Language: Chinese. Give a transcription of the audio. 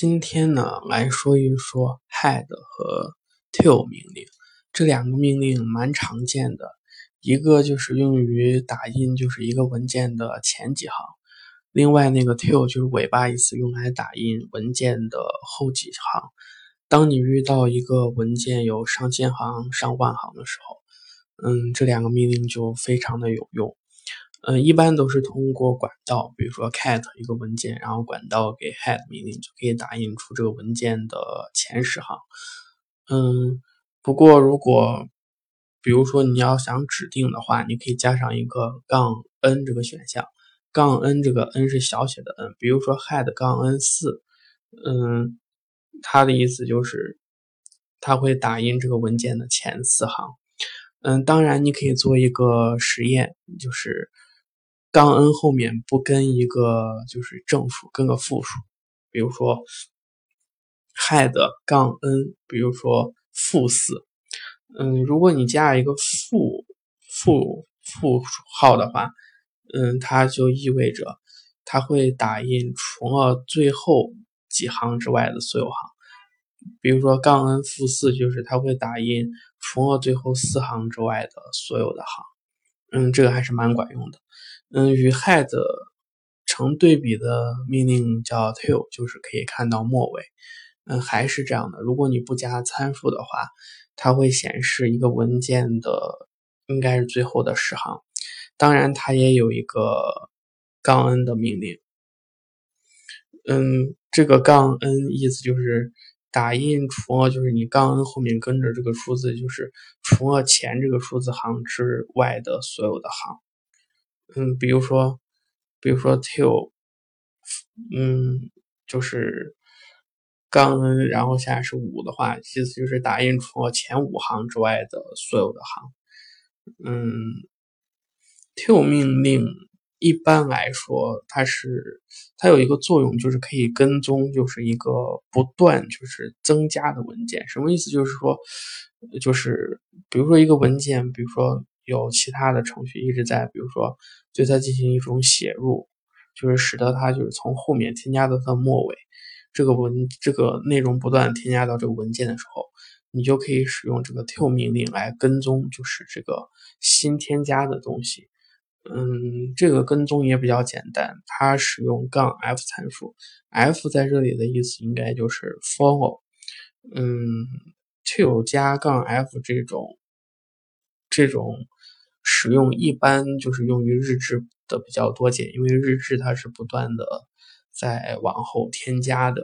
今天呢，来说一说 head 和 till 命令，这两个命令蛮常见的。一个就是用于打印，就是一个文件的前几行；另外那个 till 就是尾巴意思，用来打印文件的后几行。当你遇到一个文件有上千行、上万行的时候，嗯，这两个命令就非常的有用。嗯，一般都是通过管道，比如说 cat 一个文件，然后管道给 head 命令，就可以打印出这个文件的前十行。嗯，不过如果比如说你要想指定的话，你可以加上一个杠 n 这个选项，杠 n 这个 n 是小写的 n，比如说 head 杠 n 四，嗯，它的意思就是它会打印这个文件的前四行。嗯，当然你可以做一个实验，就是。杠 n 后面不跟一个就是正数，跟个负数，比如说 head 杠 n，比如说负四，嗯，如果你加一个负负负号的话，嗯，它就意味着它会打印除了最后几行之外的所有行，比如说杠 n 负四就是它会打印除了最后四行之外的所有的行，嗯，这个还是蛮管用的。嗯，与 head 成对比的命令叫 till，就是可以看到末尾。嗯，还是这样的。如果你不加参数的话，它会显示一个文件的应该是最后的十行。当然，它也有一个杠 n 的命令。嗯，这个杠 n 意思就是打印除了就是你杠 n 后面跟着这个数字，就是除了前这个数字行之外的所有的行。嗯，比如说，比如说 till，嗯，就是杠 n，然后现在是五的话，意思就是打印除了前五行之外的所有的行。嗯，till 命令一般来说，它是它有一个作用，就是可以跟踪，就是一个不断就是增加的文件。什么意思？就是说，就是比如说一个文件，比如说。有其他的程序一直在，比如说对它进行一种写入，就是使得它就是从后面添加到它末尾，这个文这个内容不断添加到这个文件的时候，你就可以使用这个 till 命令来跟踪，就是这个新添加的东西。嗯，这个跟踪也比较简单，它使用杠 f 参数，f 在这里的意思应该就是 follow。嗯，to 加杠 f 这种这种。使用一般就是用于日志的比较多见，因为日志它是不断的在往后添加的。